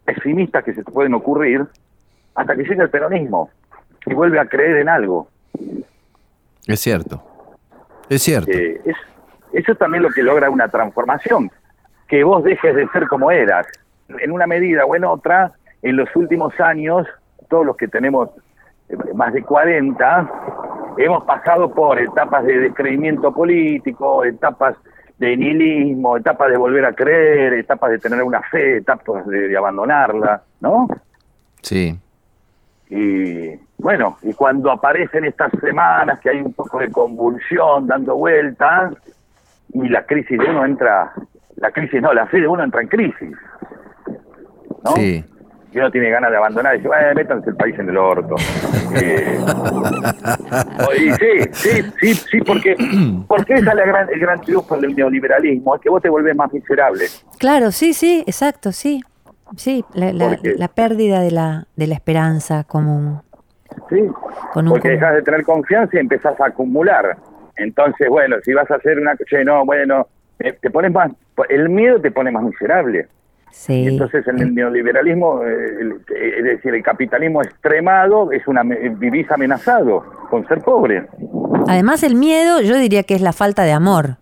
Speaker 7: pesimistas que se te pueden ocurrir hasta que llega el peronismo y vuelve a creer en algo.
Speaker 3: Es cierto. Es cierto.
Speaker 7: Eh, es, eso es también lo que logra una transformación, que vos dejes de ser como eras. En una medida o en otra, en los últimos años, todos los que tenemos eh, más de 40, hemos pasado por etapas de descreimiento político, etapas de nihilismo, etapas de volver a creer, etapas de tener una fe, etapas de, de abandonarla, ¿no?
Speaker 3: Sí.
Speaker 7: Y bueno, y cuando aparecen estas semanas que hay un poco de convulsión dando vueltas y la crisis de uno entra, la crisis no, la fe de uno entra en crisis, ¿no?
Speaker 3: Sí.
Speaker 7: Y uno tiene ganas de abandonar y dice, bueno, métanse el país en el orto. Eh, y sí, sí, sí, sí, porque, porque esa es la gran, el gran triunfo del neoliberalismo, es que vos te volvés más miserable.
Speaker 2: Claro, sí, sí, exacto, sí. Sí, la, la- la pérdida de la, de la esperanza común.
Speaker 7: Sí,
Speaker 2: Con un
Speaker 7: porque dejas de tener confianza y empezás a acumular. Entonces, bueno, si vas a hacer una... Che, no, bueno, eh, te pones más... El miedo te pone más miserable.
Speaker 2: Sí.
Speaker 7: entonces en el neoliberalismo, eh, el- eh, es decir, el capitalismo extremado, es una vivís amenazado con ser pobre.
Speaker 2: Además, el miedo, yo diría que es la falta de amor.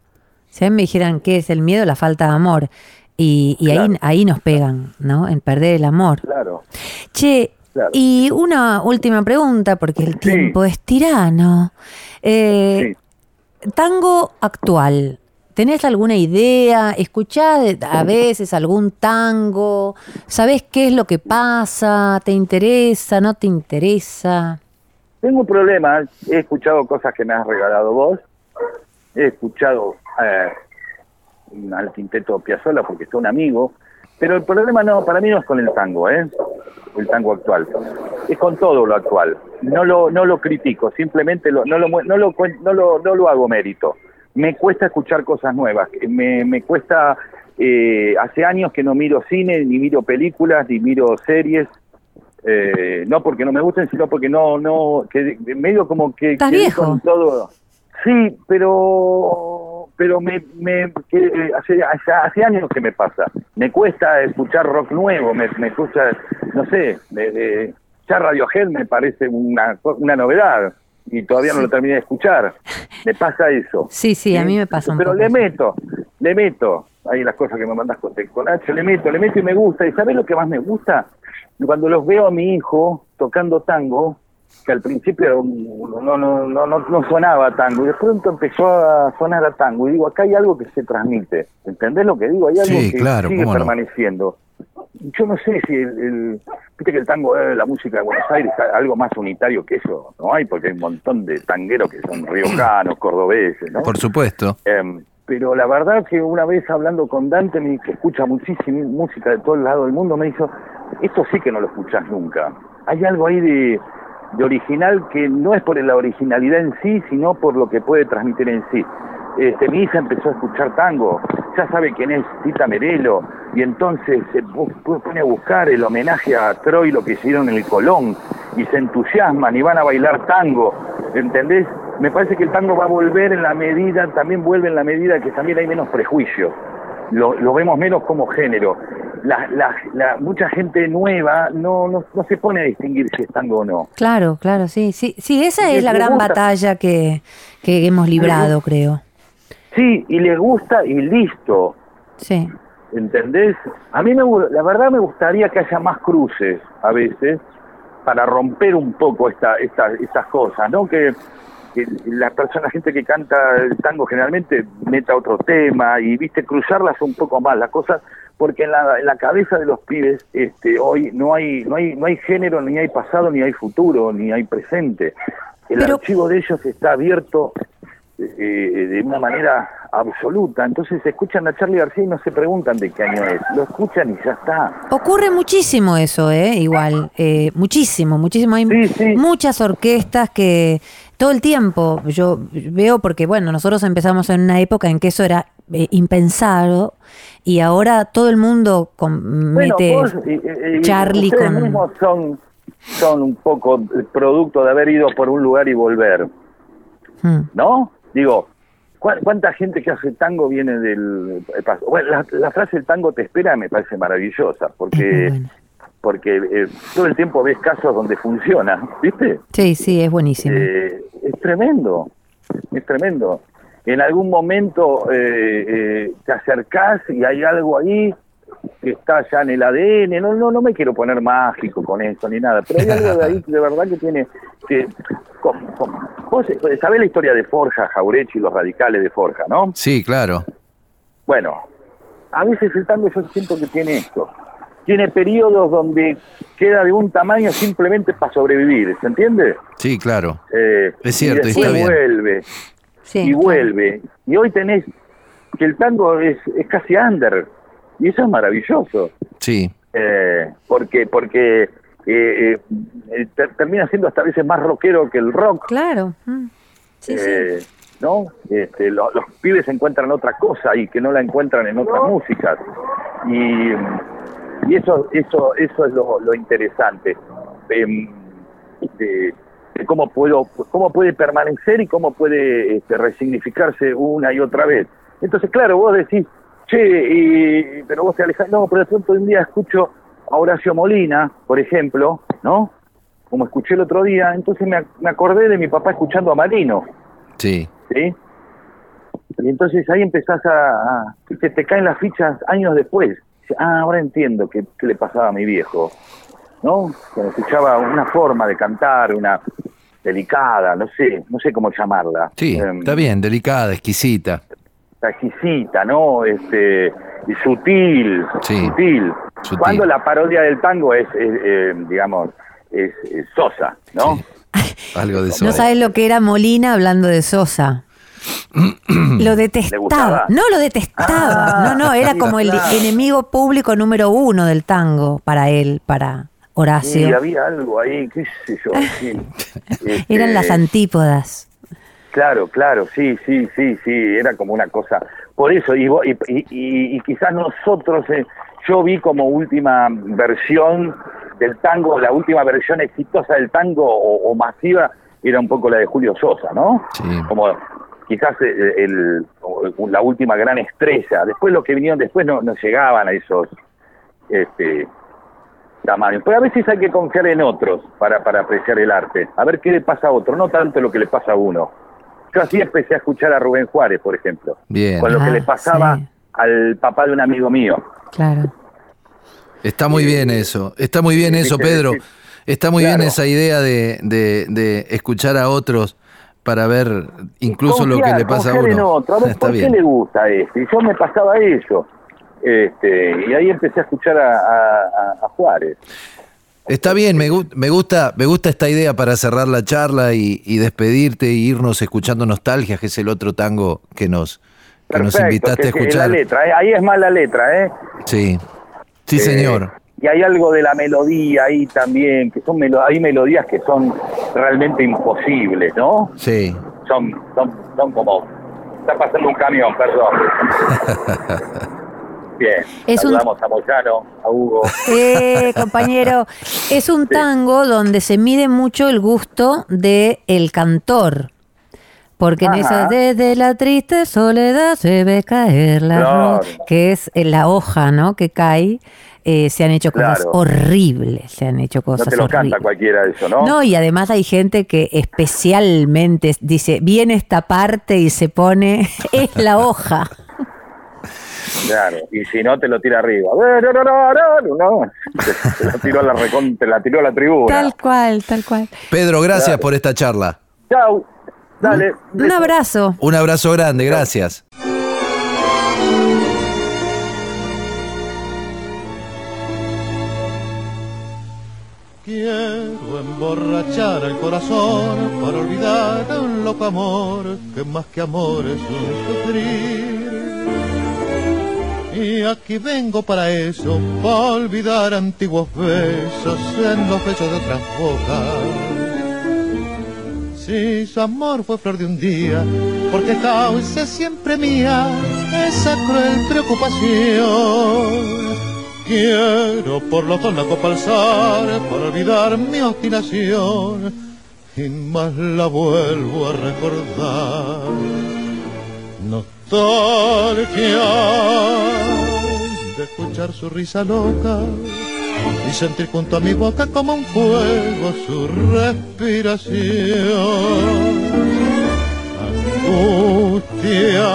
Speaker 2: Si a mí me dijeran qué es el miedo, la falta de amor. Y, y ahí, ahí nos pegan, ¿no? En perder el amor.
Speaker 7: Claro.
Speaker 2: Che,
Speaker 7: Claro.
Speaker 2: y una última pregunta, porque el tiempo es tirano. Eh, Tango actual. ¿Tenés alguna idea? ¿Escuchás a veces algún tango? ¿Sabés qué es lo que pasa? ¿Te interesa? ¿No te interesa?
Speaker 7: Tengo un problema, he escuchado cosas que me has regalado vos, he escuchado eh, al quinteto Piazzolla porque es un amigo, pero el problema no, para mí no es con el tango, ¿eh? el tango actual, es con todo lo actual. No lo, no lo critico, simplemente lo, no, lo, no, lo, no, lo, no lo hago mérito. Me cuesta escuchar cosas nuevas, me, me cuesta, eh, hace años que no miro cine, ni miro películas, ni miro series, eh, no porque no me gusten, sino porque no, no, que medio como que...
Speaker 2: ¿Estás viejo?
Speaker 7: con todo. Sí, pero pero me, me que, hace, hace, hace años que me pasa. Me cuesta escuchar rock nuevo, me, me cuesta, no sé, de, de- ya Radiohead me parece una, una novedad y todavía no lo terminé de escuchar. Me pasa eso.
Speaker 2: Sí, sí, a mí me pasa un
Speaker 7: Pero
Speaker 2: poco
Speaker 7: le
Speaker 2: eso.
Speaker 7: meto, le meto, ahí las cosas que me mandas con, con H, le meto, le meto y me gusta. ¿Y sabes lo que más me gusta? Cuando los veo a mi hijo tocando tango, que al principio no, no, no, no, no, sonaba tango, y de pronto empezó a sonar a tango, y digo, acá hay algo que se transmite. ¿Entendés lo que digo? Hay algo
Speaker 3: Sí,
Speaker 7: que
Speaker 3: claro,
Speaker 7: sigue permaneciendo. Yo no sé si el, el- viste que el tango es la música de Buenos Aires, algo más unitario que eso, no hay, porque hay un montón de tangueros que son riojanos, cordobeses, ¿no?
Speaker 3: Por supuesto.
Speaker 7: Em, pero la verdad que una vez hablando con Dante, que escucha muchísima música de todo el lado del mundo, me dijo, esto sí que no lo escuchás nunca. Hay algo ahí de, de original que no es por la originalidad en sí, sino por lo que puede transmitir en sí. Este, mi hija empezó a escuchar tango, ya sabe quién es Tita Merelo, y entonces se pone a buscar el homenaje a Troy, lo que hicieron en el Colón, y se entusiasman y van a bailar tango, ¿entendés? me parece que el tango va a volver en la medida, también vuelve en la medida que también hay menos prejuicio. Lo, lo vemos menos como género. La, la, la- mucha gente nueva no, no, no se pone a distinguir si es tango o no.
Speaker 2: Claro, claro, sí, sí, sí, esa es la gran
Speaker 7: gusta.
Speaker 2: batalla que, que hemos librado, creo.
Speaker 7: Sí, y les gusta y listo.
Speaker 2: Sí.
Speaker 7: ¿Entendés? A mí me, la verdad me gustaría que haya más cruces a veces para romper un poco esta, esta, estas cosas, ¿no? Que, que la persona, gente que canta el tango generalmente meta otro tema y, viste, cruzarlas un poco más las cosas, porque en la, en la cabeza de los pibes este, hoy no hay, no, hay, no hay género, ni hay pasado, ni hay futuro, ni hay presente. El
Speaker 2: Pero-
Speaker 7: archivo de ellos está abierto eh, de una manera absoluta. Entonces escuchan a Charlie García y no se preguntan de qué año es. Lo escuchan y ya está.
Speaker 2: Ocurre muchísimo eso, ¿eh? Igual, eh, muchísimo, muchísimo. Hay
Speaker 7: Sí, sí.
Speaker 2: muchas orquestas que todo el tiempo yo veo, porque bueno, nosotros empezamos en una época en que eso era eh, impensado y ahora todo el mundo con- mete
Speaker 7: vos,
Speaker 2: Charlie con...
Speaker 7: mismos son, son un poco el producto de haber ido por un lugar y volver,
Speaker 2: Mm.
Speaker 7: ¿no? Digo, ¿cuá- ¿cuánta gente que hace tango viene del el paso? Bueno, la, la frase el tango te espera me parece maravillosa, porque porque eh, todo el tiempo ves casos donde funciona, ¿viste?
Speaker 2: Sí, sí, es buenísimo.
Speaker 7: Eh, es tremendo, es tremendo. En algún momento eh, eh, te acercás y hay algo ahí que está ya en el ADN. No, no, no me quiero poner mágico con esto ni nada, pero hay algo de ahí que de verdad que tiene que. vos sabés la historia de Forja, Jaurechi y los radicales de Forja, ¿no?
Speaker 3: Sí, claro.
Speaker 7: Bueno, a veces el tango yo siento que tiene esto. Tiene periodos donde queda de un tamaño simplemente para sobrevivir, ¿se entiende?
Speaker 3: Sí, claro.
Speaker 7: Eh,
Speaker 3: Es cierto,
Speaker 7: y después
Speaker 3: está bien.
Speaker 7: vuelve
Speaker 2: Sí,
Speaker 7: y vuelve. Y hoy tenés que el tango es, es casi under. Y eso es maravilloso.
Speaker 3: Sí.
Speaker 7: Eh, porque porque eh, eh, eh, ter- termina siendo hasta a veces más rockero que el rock.
Speaker 2: Claro. Mm. Sí, sí.
Speaker 7: Eh, ¿no? Este, lo- los pibes encuentran otra cosa y que no la encuentran en otras músicas. Y, y eso eso eso es lo, lo interesante. Em, de, de cómo puedo cómo puede permanecer y cómo puede este, resignificarse una y otra vez. Entonces, claro, vos decís, che, y- pero vos te alejás, no, pero de pronto un día escucho a Horacio Molina, por ejemplo, ¿no? Como escuché el otro día, entonces me, ac- me acordé de mi papá escuchando a Marino,
Speaker 3: Sí.
Speaker 7: ¿sí? Y entonces ahí empezás a, a- te caen las fichas años después. Ah, ahora entiendo qué, qué le pasaba a mi viejo, ¿no? Cuando escuchaba una forma de cantar, una delicada, no sé, no sé cómo llamarla.
Speaker 3: Sí,
Speaker 7: Em,
Speaker 3: está bien, delicada, exquisita.
Speaker 7: Exquisita, ¿no? Este, y sutil,
Speaker 3: Sí,
Speaker 7: sutil.
Speaker 3: sutil.
Speaker 7: Cuando la parodia del tango es, es, eh, digamos, es, es sosa, ¿no?
Speaker 3: Sí. Algo de eso.
Speaker 2: No sabes lo que era Molina hablando de Sosa. lo detestaba. No, lo detestaba.
Speaker 7: Ah,
Speaker 2: no, no, era
Speaker 7: sí,
Speaker 2: como el
Speaker 7: claro.
Speaker 2: enemigo público número uno del tango para él, para
Speaker 7: Y
Speaker 2: Horacio.
Speaker 7: había algo ahí, qué sé yo. sí. Este,
Speaker 2: Eran las antípodas.
Speaker 7: Claro, claro, sí, sí, sí, sí, era como una cosa. Por eso, y, y, y- y- quizás nosotros, eh, yo vi como última versión del tango, la última versión exitosa del tango o, o masiva, era un poco la de Julio Sosa, ¿no?
Speaker 3: Sí.
Speaker 7: Como quizás eh, el, la última gran estrella. Después los que vinieron después no, no llegaban a esos este, tamaños. Pero a veces hay que confiar en otros para, para apreciar el arte. A ver qué le pasa a otro, no tanto lo que le pasa a uno. Yo así empecé a escuchar a Rubén Juárez, por ejemplo.
Speaker 3: Bien.
Speaker 7: Con lo que
Speaker 2: Ah,
Speaker 7: le pasaba
Speaker 2: sí.
Speaker 7: al papá de un amigo mío.
Speaker 2: Claro.
Speaker 3: Está muy bien eso. Está muy bien
Speaker 7: sí,
Speaker 3: eso, Pedro. Está muy
Speaker 7: Claro.
Speaker 3: bien esa idea de, de- de escuchar a otros para ver incluso lo que le pasa a
Speaker 7: confiar en
Speaker 3: uno.
Speaker 7: otro. A ver,
Speaker 3: Está
Speaker 7: ¿por qué le gusta a este? Y yo me pasaba eso. Este, y ahí empecé a escuchar a, a- a- a Juárez.
Speaker 3: Está bien, me, me gusta, me gusta esta idea para cerrar la charla y, y despedirte e irnos escuchando Nostalgia, que es el otro tango que nos, que nos invitaste
Speaker 7: que-
Speaker 3: a escuchar.
Speaker 7: La letra, ¿eh? ahí es más la letra, ¿eh?
Speaker 3: Sí, sí
Speaker 7: Eh,
Speaker 3: señor.
Speaker 7: Y hay algo de la melodía ahí también, que son melo- hay melodías que son realmente imposibles, ¿no?
Speaker 3: Sí.
Speaker 7: Son, son, son como... Está pasando un camión, perdón. Bien,
Speaker 2: Es un-
Speaker 7: a Moyano, a Hugo.
Speaker 2: Eh, compañero, es un tango donde se mide mucho el gusto del el cantor. Porque en esa desde la triste soledad se ve caer la que es eh, la hoja, ¿no? Que cae. eh, se han hecho cosas
Speaker 7: Claro.
Speaker 2: horribles, se han hecho
Speaker 7: No
Speaker 2: cosas
Speaker 7: te lo canta
Speaker 2: horribles.
Speaker 7: cualquiera eso, ¿no?
Speaker 2: No, y además hay gente que especialmente dice, viene esta parte y se pone, es la hoja.
Speaker 7: Claro, y si no te lo tira arriba. No, no, no, no. Te, tiró a la recon- te la tiró a la tribuna.
Speaker 2: Tal cual, tal cual.
Speaker 3: Pedro, gracias
Speaker 7: Claro.
Speaker 3: por esta charla.
Speaker 7: Chau. Dale.
Speaker 2: Un abrazo.
Speaker 3: Un abrazo grande, gracias.
Speaker 9: Quiero emborrachar el corazón para olvidar un loco amor que más que amor es un sufrir. Y aquí vengo para eso, para olvidar antiguos besos en los besos de otras bocas. Si su amor fue flor de un día, porque causa siempre mía esa cruel preocupación. Quiero por los dos la copa para olvidar mi obstinación y más la vuelvo a recordar. De escuchar su risa loca y sentir junto a mi boca como un fuego su respiración. Angustia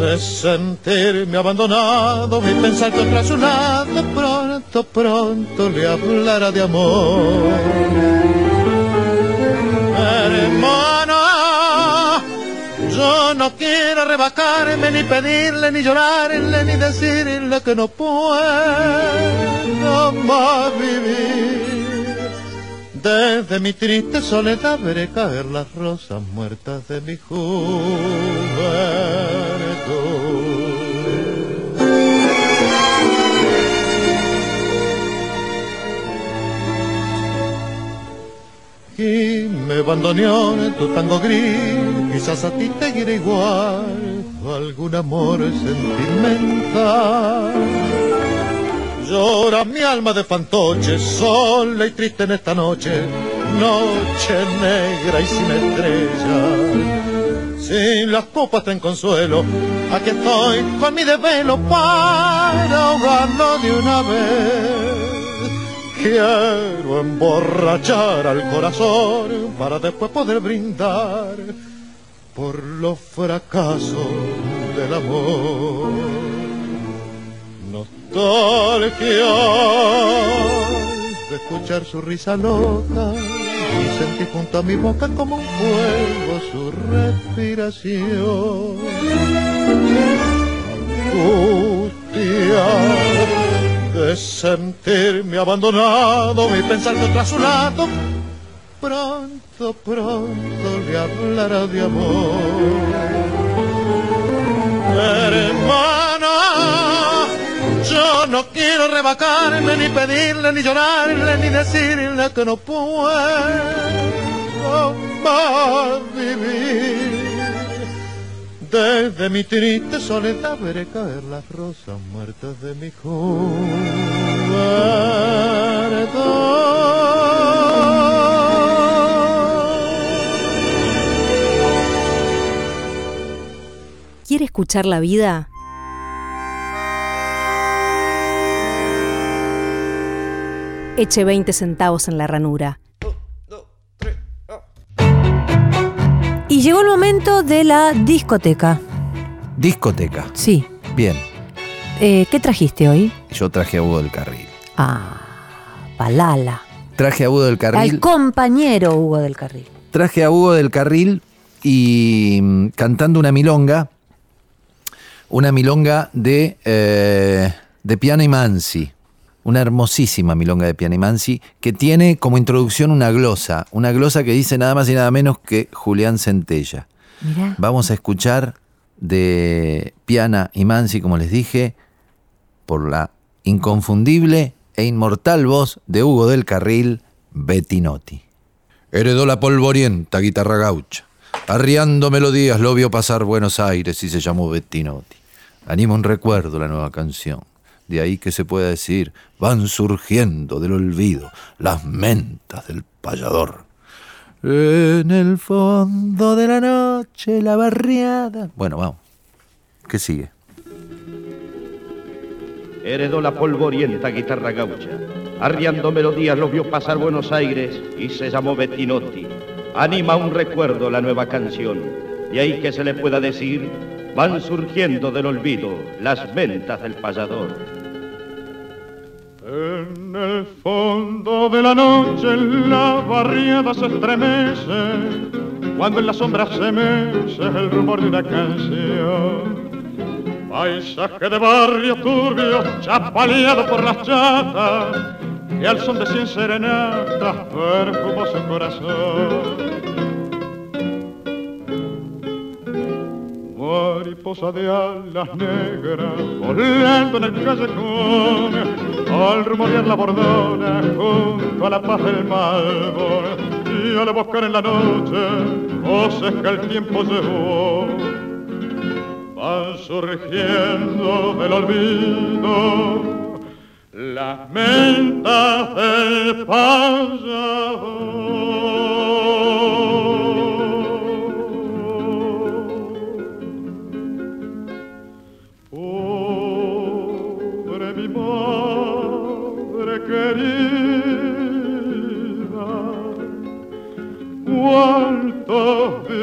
Speaker 9: de sentirme abandonado y pensar que otra su lado pronto, pronto le hablará de amor. Yo no quiero rebajarme, ni pedirle, ni llorarle, ni decirle que no puedo más vivir. Desde mi triste soledad veré caer las rosas muertas de mi juventud. Y me abandoneó en tu tango gris, quizás a ti te irá igual, algún amor sentimental. Llora mi alma de fantoche, sola y triste en esta noche, noche negra y sin estrellas. Sin las copas ten consuelo, aquí estoy con mi desvelo para ahogarlo de una vez. Quiero emborrachar al corazón para después poder brindar por los fracasos del amor. Nostalgia de escuchar su risa loca y sentir junto a mi boca como un fuego su respiración. Angustia de sentirme abandonado y pensar tras su lado pronto, pronto le hablará de amor. Hermana, yo no quiero rebajarme, ni pedirle, ni llorarle, ni decirle que no puedo más vivir. Desde mi triste soledad veré caer las rosas muertas de mi juventud.
Speaker 6: ¿Quiere escuchar la vida? Eche 20 centavos en la ranura.
Speaker 2: Y llegó el momento de la discoteca.
Speaker 3: Discoteca.
Speaker 2: Sí.
Speaker 3: Bien.
Speaker 2: Eh, ¿Qué trajiste hoy?
Speaker 3: Yo traje a Hugo del Carril.
Speaker 2: Ah, Palala.
Speaker 3: Traje a Hugo del Carril.
Speaker 2: Al compañero Hugo del Carril.
Speaker 3: Traje a Hugo del Carril y mm, cantando una milonga. Una milonga de, eh, de Piano y Mansi. Una hermosísima milonga de Piano y Mansi que tiene como introducción una glosa. Una glosa que dice nada más y nada menos que Julián Centella.
Speaker 2: Mirá.
Speaker 3: Vamos a escuchar de Piana y Mansi, como les dije, por la inconfundible e inmortal voz de Hugo del Carril, Bettinotti. Heredó la polvorienta guitarra gaucha. Arriando melodías lo vio pasar Buenos Aires y se llamó Bettinotti. Anima un recuerdo la nueva canción. De ahí que se pueda decir, van surgiendo del olvido las mentas del payador. En el fondo de la noche, la barriada. Bueno, vamos. ¿Qué sigue?
Speaker 10: Heredó la polvorienta guitarra gaucha. Arriando melodías lo vio pasar Buenos Aires y se llamó Bettinotti. Anima un recuerdo la nueva canción. De ahí que se le pueda decir, van surgiendo del olvido las ventas del payador.
Speaker 11: En el fondo de la noche la barriada se estremece, cuando en la sombra se mece el rumor de una canción. Paisaje de barrio turbio, chapaleado por las chatas, que al son de cien serenatas perfumó su corazón. Mariposa de alas negras, volando en el callejón, al rumorear la bordona junto a la paz del malbor, y al buscar en la noche voces que el tiempo llevó van surgiendo del olvido las mentas del payador.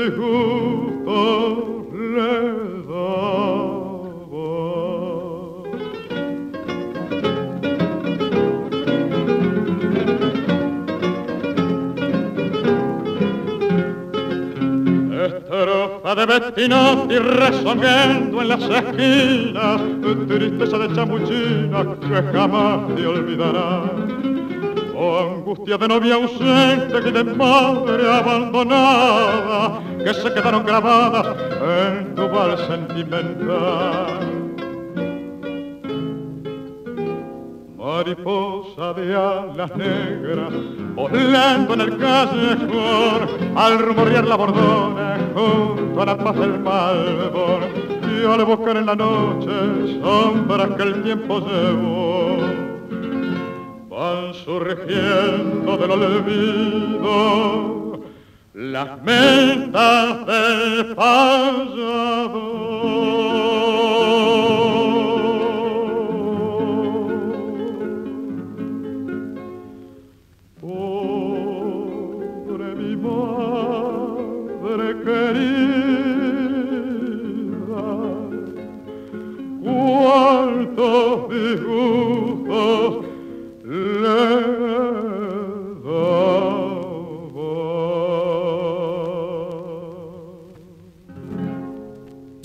Speaker 11: Cuántos disgustos le daba. Estrofa de Bettinotti resonando en las esquinas, tristeza de chamuchina que jamás te olvidará. Oh, angustia de novia ausente y de madre abandonada, que se quedaron grabadas en tu vals sentimental. Mariposa de alas negras, volando en el callejón, al rumorear la bordona junto a la paz del malbor, y al buscar en la noche sombras que el tiempo llevó van surgiendo del olvido las mentas del payador.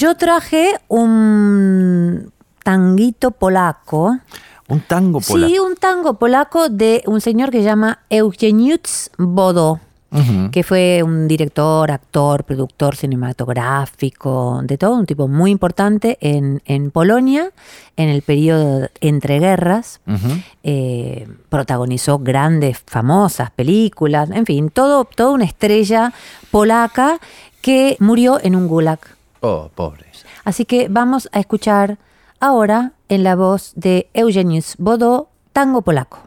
Speaker 2: Yo traje un tanguito polaco.
Speaker 3: Un tango polaco.
Speaker 2: Sí, un tango polaco de un señor que se llama Eugeniusz Bodo, que fue un director, actor, productor cinematográfico, de todo, un tipo muy importante en, en Polonia, en el periodo entre guerras. Eh, protagonizó grandes, famosas películas, en fin, todo, toda una estrella polaca que murió en un gulag.
Speaker 3: Oh, pobre.
Speaker 2: Así que vamos a escuchar ahora en la voz de Eugenius Bodo, tango polaco.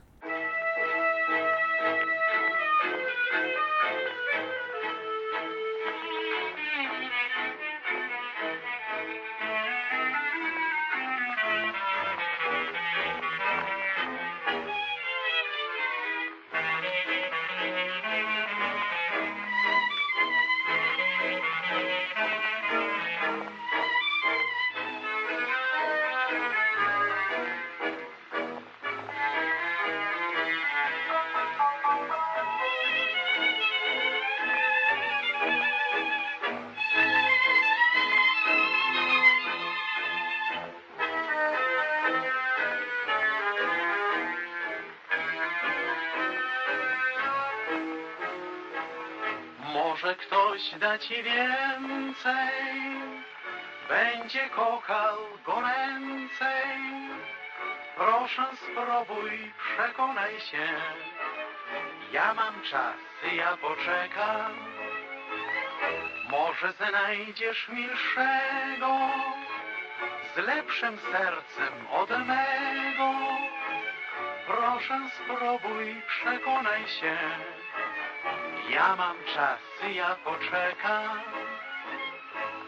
Speaker 12: Da ci więcej, będzie kochał goręcej. Proszę spróbuj, przekonaj się. Ja mam czas, ja poczekam. Może znajdziesz milszego, z lepszym sercem od mego. Proszę spróbuj, przekonaj się. Ja mam czas, ja poczekam.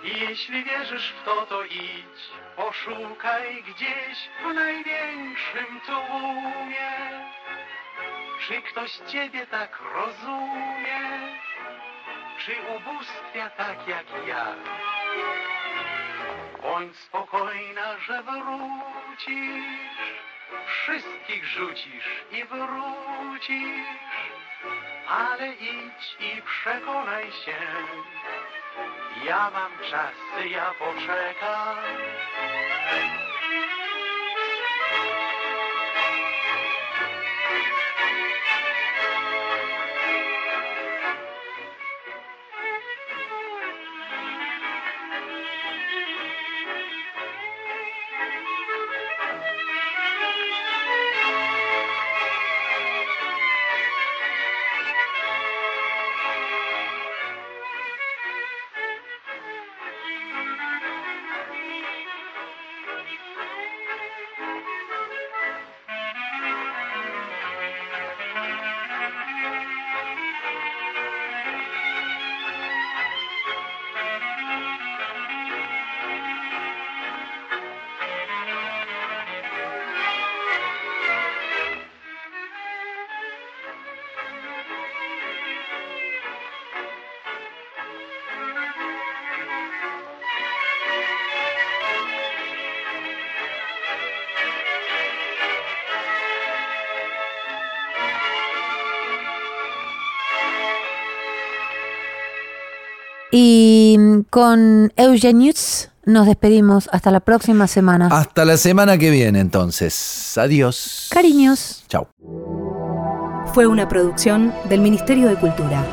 Speaker 12: I jeśli wierzysz w to, to idź, poszukaj gdzieś w największym tłumie. Czy ktoś ciebie tak rozumie? Czy ubóstwia tak jak ja? Bądź spokojna, że wrócisz, wszystkich rzucisz i wrócisz, ale idź i przekonaj się. Ja mam czas, ja poczekam.
Speaker 2: Con Eugenius nos despedimos. Hasta la próxima semana.
Speaker 3: Hasta la semana que viene, entonces. Adiós.
Speaker 2: Cariños.
Speaker 3: Chao.
Speaker 6: Fue una producción del Ministerio de Cultura.